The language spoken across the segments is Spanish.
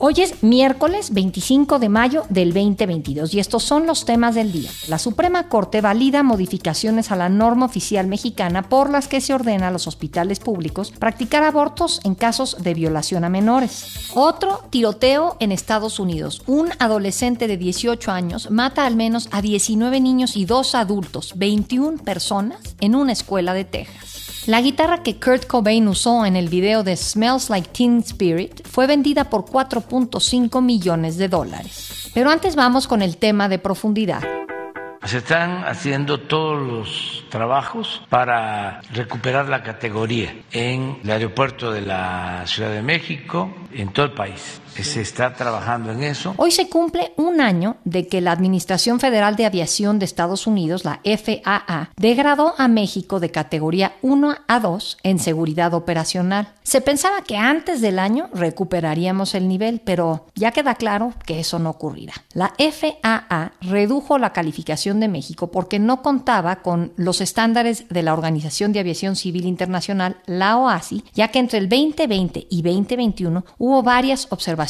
Hoy es miércoles 25 de mayo del 2022 y estos son los temas del día. La Suprema Corte valida modificaciones a la norma oficial mexicana por las que se ordena a los hospitales públicos practicar abortos en casos de violación a menores. Otro tiroteo en Estados Unidos. Un adolescente de 18 años mata al menos a 19 niños y dos adultos, 21 personas, en una escuela de Texas. La guitarra que Kurt Cobain usó en el video de Smells Like Teen Spirit fue vendida por 4.5 millones de dólares. Pero antes vamos con el tema de profundidad. Se están haciendo todos los trabajos para recuperar la categoría en el aeropuerto de la Ciudad de México, en todo el país. Se está trabajando en eso. Hoy se cumple un año de que la Administración Federal de Aviación de Estados Unidos, la FAA, degradó a México de categoría 1 a 2 en seguridad operacional. Se pensaba que antes del año recuperaríamos el nivel, pero ya queda claro que eso no ocurrirá. La FAA redujo la calificación de México porque no contaba con los estándares de la Organización de Aviación Civil Internacional, la OASI, ya que entre el 2020 y 2021 hubo varias observaciones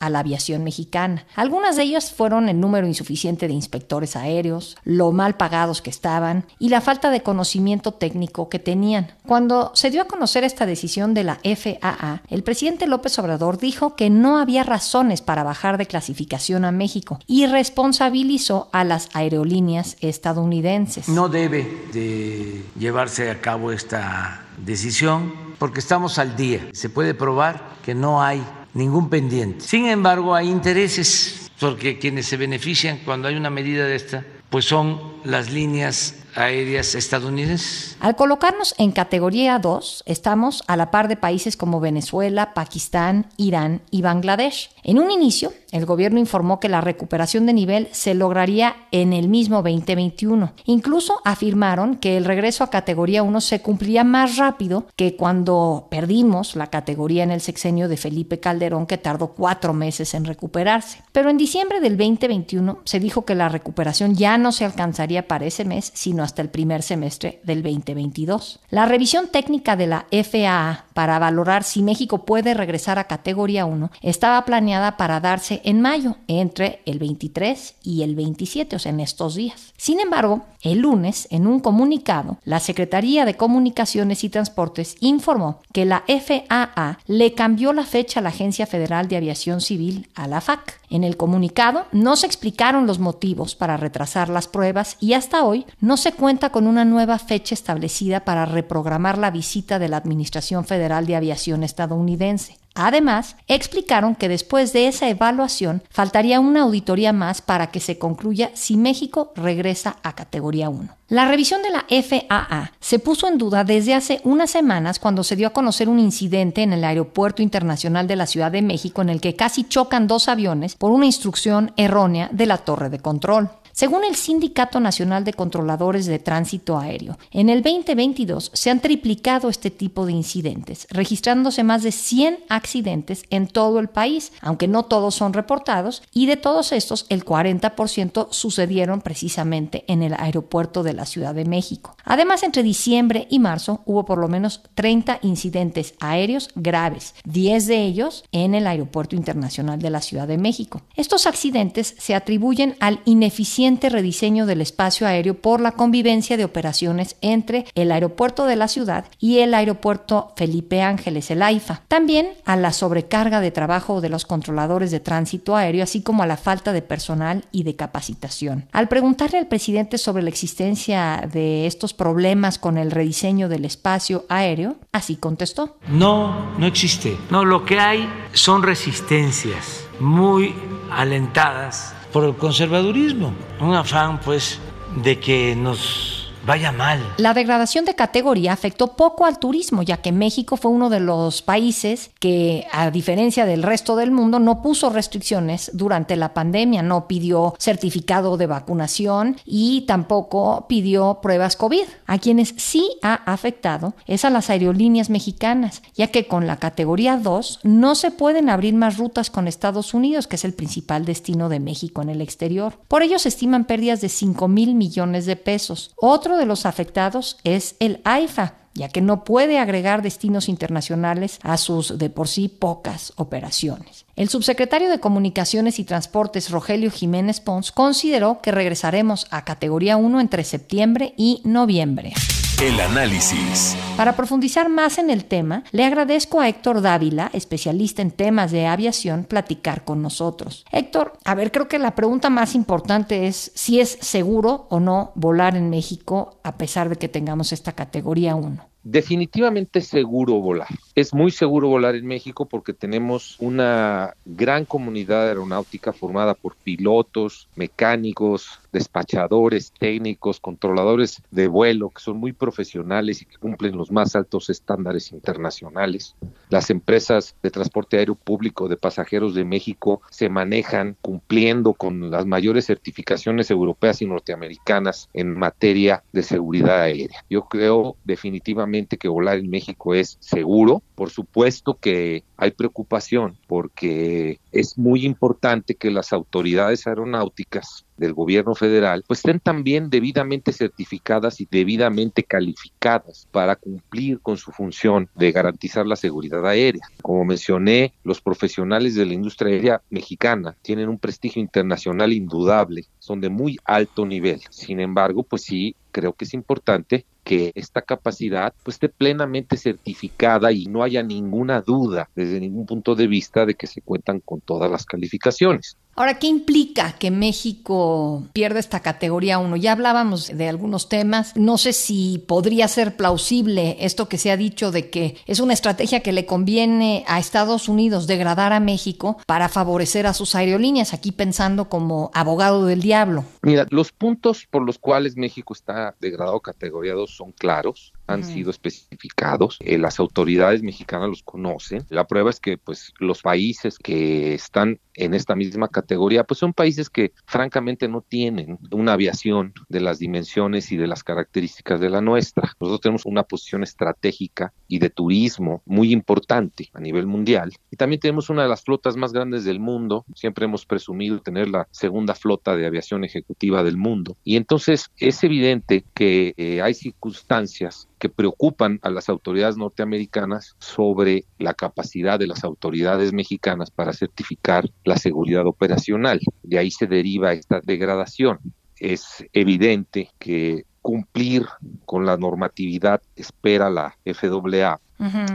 a la aviación mexicana. Algunas de ellas fueron el número insuficiente de inspectores aéreos, lo mal pagados que estaban y la falta de conocimiento técnico que tenían. Cuando se dio a conocer esta decisión de la FAA, el presidente López Obrador dijo que no había razones para bajar de clasificación a México y responsabilizó a las aerolíneas estadounidenses. No debe de llevarse a cabo esta decisión porque estamos al día. Se puede probar que no hay ningún pendiente. Sin embargo, hay intereses, porque quienes se benefician cuando hay una medida de esta, pues son las líneas aéreas estadounidenses. Al colocarnos en categoría 2, estamos a la par de países como Venezuela, Pakistán, Irán y Bangladesh. En un inicio, el gobierno informó que la recuperación de nivel se lograría en el mismo 2021. Incluso afirmaron que el regreso a categoría 1 se cumpliría más rápido que cuando perdimos la categoría en el sexenio de Felipe Calderón, que tardó cuatro meses en recuperarse. Pero en diciembre del 2021 se dijo que la recuperación ya no se alcanzaría para ese mes, sino hasta el primer semestre del 2022. La revisión técnica de la FAA para valorar si México puede regresar a categoría 1 estaba planeada para darse en mayo, entre el 23 y el 27, o sea, en estos días. Sin embargo, el lunes, en un comunicado, la Secretaría de Comunicaciones y Transportes informó que la FAA le cambió la fecha a la Agencia Federal de Aviación Civil, a la FAC. En el comunicado no se explicaron los motivos para retrasar las pruebas y hasta hoy no se cuenta con una nueva fecha establecida para reprogramar la visita de la Administración Federal de Aviación estadounidense. Además, explicaron que después de esa evaluación faltaría una auditoría más para que se concluya si México regresa a categoría 1. La revisión de la FAA se puso en duda desde hace unas semanas cuando se dio a conocer un incidente en el Aeropuerto Internacional de la Ciudad de México en el que casi chocan dos aviones por una instrucción errónea de la torre de control. Según el Sindicato Nacional de Controladores de Tránsito Aéreo, en el 2022 se han triplicado este tipo de incidentes, registrándose más de 100 accidentes en todo el país, aunque no todos son reportados, y de todos estos el 40% sucedieron precisamente en el aeropuerto de la Ciudad de México. Además, entre diciembre y marzo hubo por lo menos 30 incidentes aéreos graves, 10 de ellos en el Aeropuerto Internacional de la Ciudad de México. Estos accidentes se atribuyen al ineficiente rediseño del espacio aéreo por la convivencia de operaciones entre el aeropuerto de la ciudad y el aeropuerto Felipe Ángeles, el AIFA. También a la sobrecarga de trabajo de los controladores de tránsito aéreo, así como a la falta de personal y de capacitación. Al preguntarle al presidente sobre la existencia de estos problemas con el rediseño del espacio aéreo, así contestó. No, no existe. No, lo que hay son resistencias muy alentadas por el conservadurismo, un afán pues de que nos vaya mal. La degradación de categoría afectó poco al turismo, ya que México fue uno de los países que, a diferencia del resto del mundo, no puso restricciones durante la pandemia, no pidió certificado de vacunación y tampoco pidió pruebas COVID. A quienes sí ha afectado es a las aerolíneas mexicanas, ya que con la categoría 2 no se pueden abrir más rutas con Estados Unidos, que es el principal destino de México en el exterior. Por ello se estiman pérdidas de 5 mil millones de pesos. Otro de los afectados es el AIFA, ya que no puede agregar destinos internacionales a sus de por sí pocas operaciones. El subsecretario de Comunicaciones y Transportes, Rogelio Jiménez Pons, consideró que regresaremos a categoría 1 entre septiembre y noviembre. El análisis. Para profundizar más en el tema, le agradezco a Héctor Dávila, especialista en temas de aviación, platicar con nosotros. Héctor, a ver, creo que la pregunta más importante es si es seguro o no volar en México a pesar de que tengamos esta categoría 1. Definitivamente seguro volar. Es muy seguro volar en México porque tenemos una gran comunidad aeronáutica formada por pilotos, mecánicos, despachadores, técnicos, controladores de vuelo que son muy profesionales y que cumplen los más altos estándares internacionales. Las empresas de transporte aéreo público de pasajeros de México se manejan cumpliendo con las mayores certificaciones europeas y norteamericanas en materia de seguridad aérea. Yo creo definitivamente que volar en México es seguro. Por supuesto que hay preocupación porque es muy importante que las autoridades aeronáuticas del gobierno federal pues estén también debidamente certificadas y debidamente calificadas para cumplir con su función de garantizar la seguridad aérea. Como mencioné, los profesionales de la industria aérea mexicana tienen un prestigio internacional indudable, son de muy alto nivel. Sin embargo, pues sí, creo que es importante que esta capacidad pues, esté plenamente certificada y no haya ninguna duda desde ningún punto de vista de que se cuentan con todas las calificaciones. Ahora, ¿qué implica que México pierda esta categoría 1? Ya hablábamos de algunos temas. No sé si podría ser plausible esto que se ha dicho de que es una estrategia que le conviene a Estados Unidos degradar a México para favorecer a sus aerolíneas, aquí pensando como abogado del diablo. Mira, los puntos por los cuales México está degradado categoría 2 son claros han sido especificados, eh, las autoridades mexicanas los conocen. La prueba es que pues los países que están en esta misma categoría pues son países que francamente no tienen una aviación de las dimensiones y de las características de la nuestra. Nosotros tenemos una posición estratégica y de turismo muy importante a nivel mundial y también tenemos una de las flotas más grandes del mundo. Siempre hemos presumido tener la segunda flota de aviación ejecutiva del mundo y entonces es evidente que eh, hay circunstancias que preocupan a las autoridades norteamericanas sobre la capacidad de las autoridades mexicanas para certificar la seguridad operacional. De ahí se deriva esta degradación. Es evidente que cumplir con la normatividad espera la FAA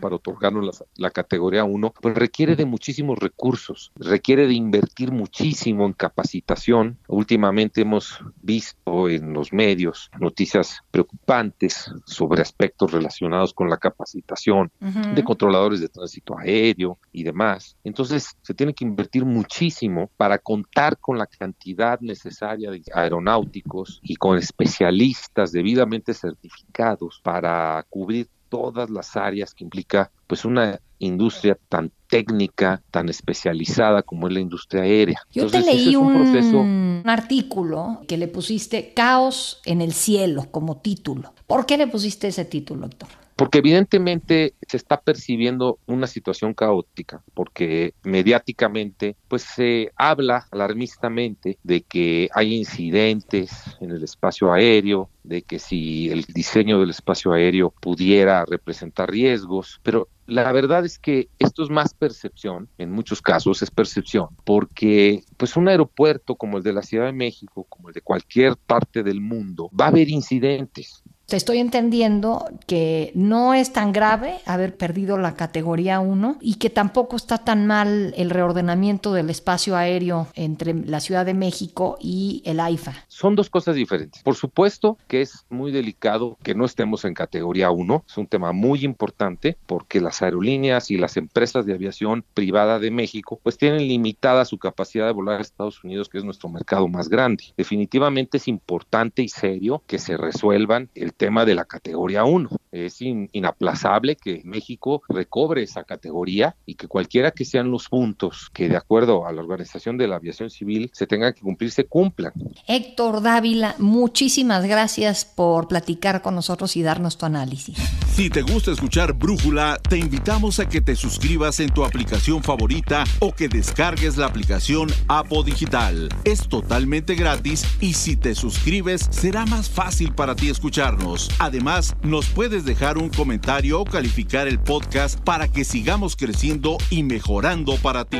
para otorgarnos la, categoría 1, pues requiere de muchísimos recursos, requiere de invertir muchísimo en capacitación. Últimamente hemos visto en los medios noticias preocupantes sobre aspectos relacionados con la capacitación de controladores de tránsito aéreo y demás. Entonces, se tiene que invertir muchísimo para contar con la cantidad necesaria de aeronáuticos y con especialistas debidamente certificados para cubrir todas las áreas que implica pues una industria tan técnica, tan especializada como es la industria aérea. Yo te leí un, artículo que le pusiste Caos en el cielo como título. ¿Por qué le pusiste ese título, doctor? Porque evidentemente se está percibiendo una situación caótica, porque mediáticamente pues se habla alarmistamente de que hay incidentes en el espacio aéreo, de que si el diseño del espacio aéreo pudiera representar riesgos, pero la verdad es que esto es más percepción, en muchos casos es percepción, porque pues un aeropuerto como el de la Ciudad de México, como el de cualquier parte del mundo, va a haber incidentes. Te estoy entendiendo que no es tan grave haber perdido la categoría 1 y que tampoco está tan mal el reordenamiento del espacio aéreo entre la Ciudad de México y el AIFA. Son dos cosas diferentes. Por supuesto que es muy delicado que no estemos en categoría 1. Es un tema muy importante porque las aerolíneas y las empresas de aviación privada de México pues tienen limitada su capacidad de volar a Estados Unidos, que es nuestro mercado más grande. Definitivamente es importante y serio que se resuelvan el de la categoría 1. Es inaplazable que México recobre esa categoría y que cualquiera que sean los puntos que de acuerdo a la Organización de la Aviación Civil se tengan que cumplir, se cumplan. Héctor Dávila, muchísimas gracias por platicar con nosotros y darnos tu análisis. Si te gusta escuchar Brújula, te invitamos a que te suscribas en tu aplicación favorita o que descargues la aplicación Apo Digital. Es totalmente gratis y si te suscribes será más fácil para ti escucharnos. Además, nos puedes dejar un comentario o calificar el podcast para que sigamos creciendo y mejorando para ti.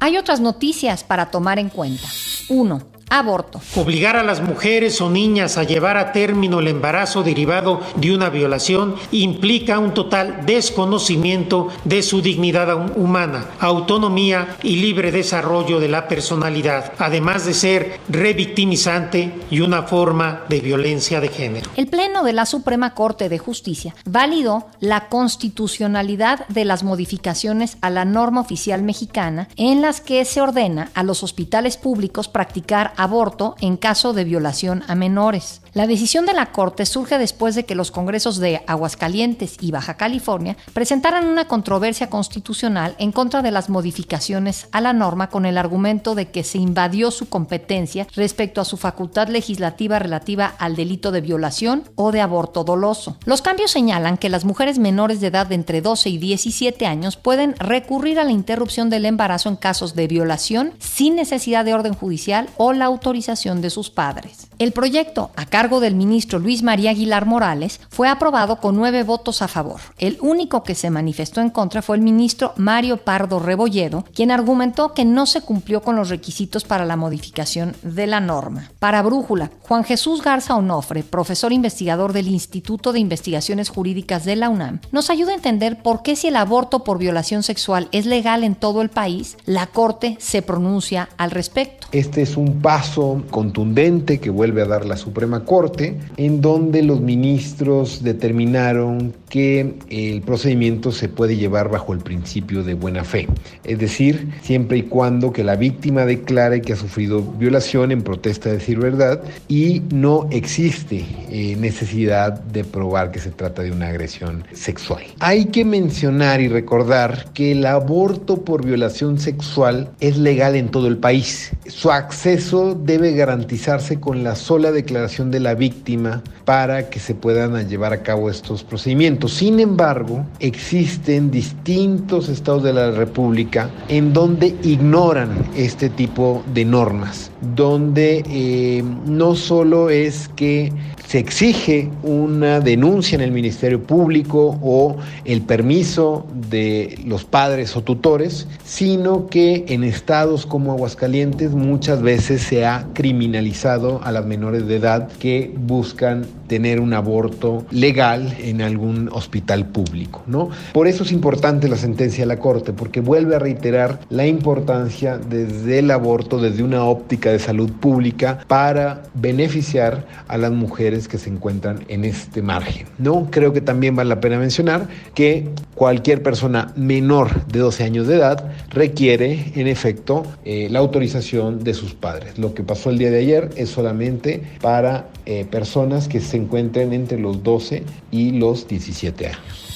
Hay otras noticias para tomar en cuenta. 1. Aborto. Obligar a las mujeres o niñas a llevar a término el embarazo derivado de una violación implica un total desconocimiento de su dignidad humana, autonomía y libre desarrollo de la personalidad, además de ser revictimizante y una forma de violencia de género. El Pleno de la Suprema Corte de Justicia validó la constitucionalidad de las modificaciones a la norma oficial mexicana en las que se ordena a los hospitales públicos practicar aborto en caso de violación a menores. La decisión de la Corte surge después de que los congresos de Aguascalientes y Baja California presentaran una controversia constitucional en contra de las modificaciones a la norma con el argumento de que se invadió su competencia respecto a su facultad legislativa relativa al delito de violación o de aborto doloso. Los cambios señalan que las mujeres menores de edad de entre 12 y 17 años pueden recurrir a la interrupción del embarazo en casos de violación sin necesidad de orden judicial o la autorización de sus padres. El proyecto, a cargo del ministro Luis María Aguilar Morales, fue aprobado con nueve votos a favor. El único que se manifestó en contra fue el ministro Mario Pardo Rebolledo, quien argumentó que no se cumplió con los requisitos para la modificación de la norma. Para Brújula, Juan Jesús Garza Onofre, profesor investigador del Instituto de Investigaciones Jurídicas de la UNAM, nos ayuda a entender por qué si el aborto por violación sexual es legal en todo el país, la Corte se pronuncia al respecto. Este es un paso contundente que vuelve a dar la Suprema Corte, en donde los ministros determinaron que el procedimiento se puede llevar bajo el principio de buena fe, es decir, siempre y cuando que la víctima declare que ha sufrido violación en protesta de decir verdad y no existe eh, necesidad de probar que se trata de una agresión sexual. Hay que mencionar y recordar que el aborto por violación sexual es legal en todo el país. Su acceso debe garantizarse con la sola declaración de la víctima para que se puedan llevar a cabo estos procedimientos. Sin embargo, existen distintos estados de la República en donde ignoran este tipo de normas, donde eh, no solo es que se exige una denuncia en el Ministerio Público o el permiso de los padres o tutores, sino que en estados como Aguascalientes muchas veces se ha criminalizado a las menores de edad que buscan tener un aborto legal en algún hospital público, ¿no? Por eso es importante la sentencia de la Corte, porque vuelve a reiterar la importancia desde el aborto, desde una óptica de salud pública, para beneficiar a las mujeres que se encuentran en este margen, ¿no? Creo que también vale la pena mencionar que cualquier persona menor de 12 años de edad requiere, en efecto, eh, la autorización de sus padres. Lo que pasó el día de ayer es solamente para eh, personas que se encuentren entre los 12 y los 17 años.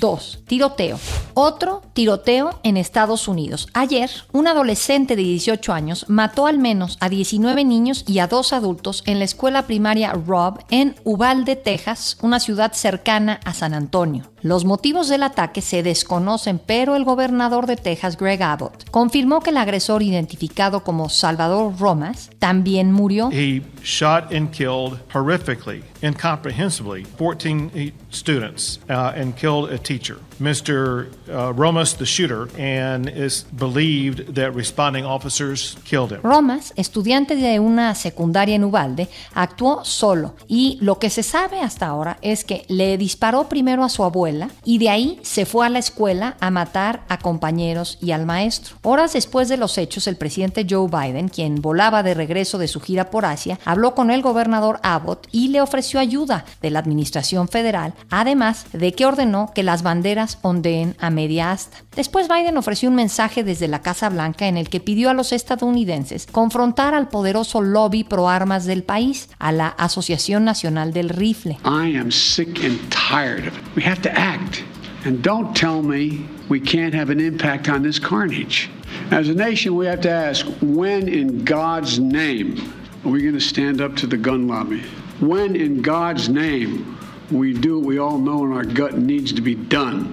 2. Tiroteo. Otro tiroteo en Estados Unidos. Ayer, un adolescente de 18 años mató al menos a 19 niños y a dos adultos en la escuela primaria Robb en Uvalde, Texas, una ciudad cercana a San Antonio. Los motivos del ataque se desconocen, pero el gobernador de Texas, Greg Abbott, confirmó que el agresor identificado como Salvador Romas también murió. He shot and killed horrifically, incomprehensibly, 14 students uh, and killed a teacher. Mr. Uh, Romas, the shooter, and is believed that responding officers killed him. Romas, estudiante de una secundaria en Ubalde, actuó solo y lo que se sabe hasta ahora es que le disparó primero a su abuela y de ahí se fue a la escuela a matar a compañeros y al maestro. Horas después de los hechos, el presidente Joe Biden, quien volaba de regreso de su gira por Asia, habló con el gobernador Abbott y le ofreció ayuda de la administración federal, además de que ordenó que las banderas ondeen a media asta. Después Biden ofreció un mensaje desde la Casa Blanca en el que pidió a los estadounidenses confrontar al poderoso lobby pro armas del país, a la Asociación Nacional del Rifle. I am sick and tired of it. We have to act. And don't tell me we can't have an impact on this carnage. As a nation, we have to ask when in God's name are we going to stand up to the gun lobby? When in God's name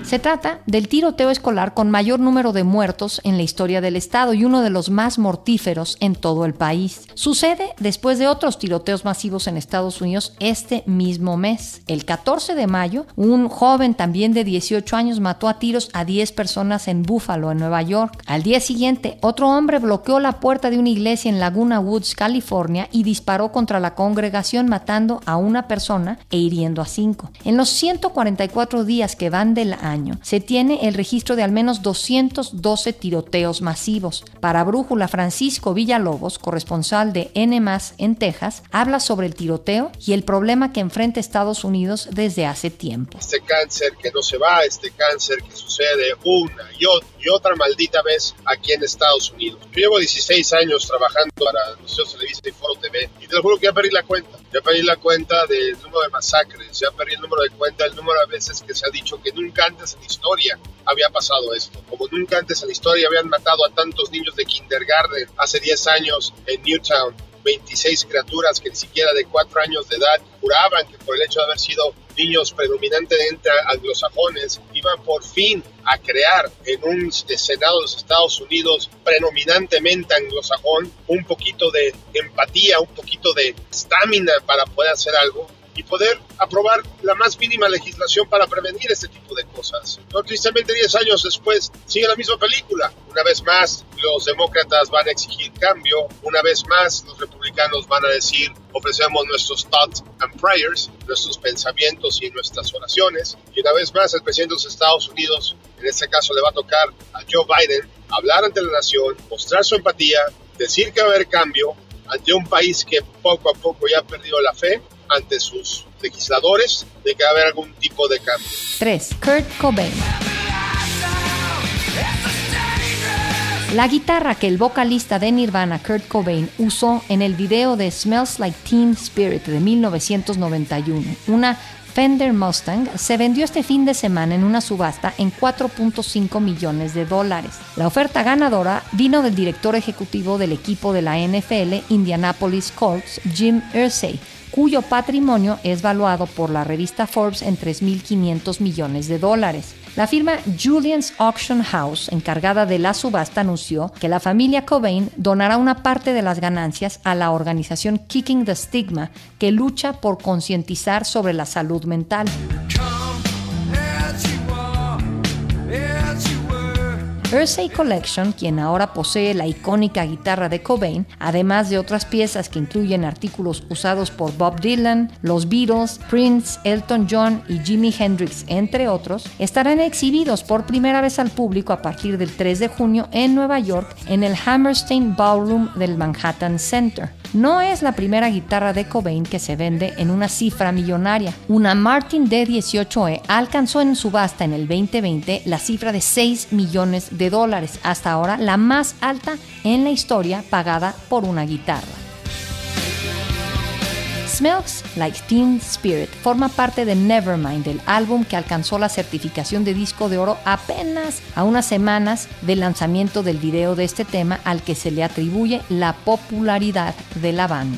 Se trata del tiroteo escolar con mayor número de muertos en la historia del estado y uno de los más mortíferos en todo el país. Sucede después de otros tiroteos masivos en Estados Unidos este mismo mes. El 14 de mayo, un joven también de 18 años mató a tiros a 10 personas en Buffalo, en Nueva York. Al día siguiente, otro hombre bloqueó la puerta de una iglesia en Laguna Woods, California, y disparó contra la congregación matando a una persona e hiriendo a cinco. En los 144 días que van del año, se tiene el registro de al menos 212 tiroteos masivos. Para Brújula, Francisco Villalobos, corresponsal de N en Texas, habla sobre el tiroteo y el problema que enfrenta Estados Unidos desde hace tiempo. Este cáncer que no se va, este cáncer que sucede una y otra, y otra maldita vez aquí en Estados Unidos. Yo llevo 16 años trabajando para Noticias Televisa y Foro TV y te lo juro que ya perdí la cuenta. Ya perdí la cuenta del número de masacres, ya perdí el número de cuenta, el número de veces que se ha dicho que nunca antes en la historia había pasado esto. Como nunca antes en la historia habían matado a tantos niños de kindergarten hace 10 años en Newtown 26 criaturas que ni siquiera de 4 años de edad juraban que por el hecho de haber sido niños predominantemente anglosajones iban por fin a crear en un Senado de los Estados Unidos predominantemente anglosajón un poquito de empatía, un poquito de estamina para poder hacer algo y poder aprobar la más mínima legislación para prevenir este tipo de cosas. No, tristemente 10 años después sigue la misma película. Una vez más los demócratas van a exigir cambio, una vez más los republicanos van a decir ofrecemos nuestros thoughts and prayers, nuestros pensamientos y nuestras oraciones y una vez más el presidente de los Estados Unidos, en este caso le va a tocar a Joe Biden, hablar ante la nación, mostrar su empatía, decir que va a haber cambio ante un país que poco a poco ya ha perdido la fe ante sus legisladores de que va a haber algún tipo de cambio. 3. Kurt Cobain. La guitarra que el vocalista de Nirvana, Kurt Cobain, usó en el video de Smells Like Teen Spirit de 1991, una Fender Mustang, se vendió este fin de semana en una subasta en 4.5 millones de dólares. La oferta ganadora vino del director ejecutivo del equipo de la NFL Indianapolis Colts, Jim Irsay, cuyo patrimonio es valuado por la revista Forbes en 3.500 millones de dólares. La firma Julian's Auction House, encargada de la subasta, anunció que la familia Cobain donará una parte de las ganancias a la organización Kicking the Stigma, que lucha por concientizar sobre la salud mental. Hersey Collection, quien ahora posee la icónica guitarra de Cobain, además de otras piezas que incluyen artículos usados por Bob Dylan, los Beatles, Prince, Elton John y Jimi Hendrix, entre otros, estarán exhibidos por primera vez al público a partir del 3 de junio en Nueva York en el Hammerstein Ballroom del Manhattan Center. No es la primera guitarra de Cobain que se vende en una cifra millonaria. Una Martin D18E alcanzó en subasta en el 2020 la cifra de 6 millones dólares, hasta ahora la más alta en la historia pagada por una guitarra. Smells Like Teen Spirit forma parte de Nevermind, el álbum que alcanzó la certificación de disco de oro apenas a unas semanas del lanzamiento del video de este tema al que se le atribuye la popularidad de la banda.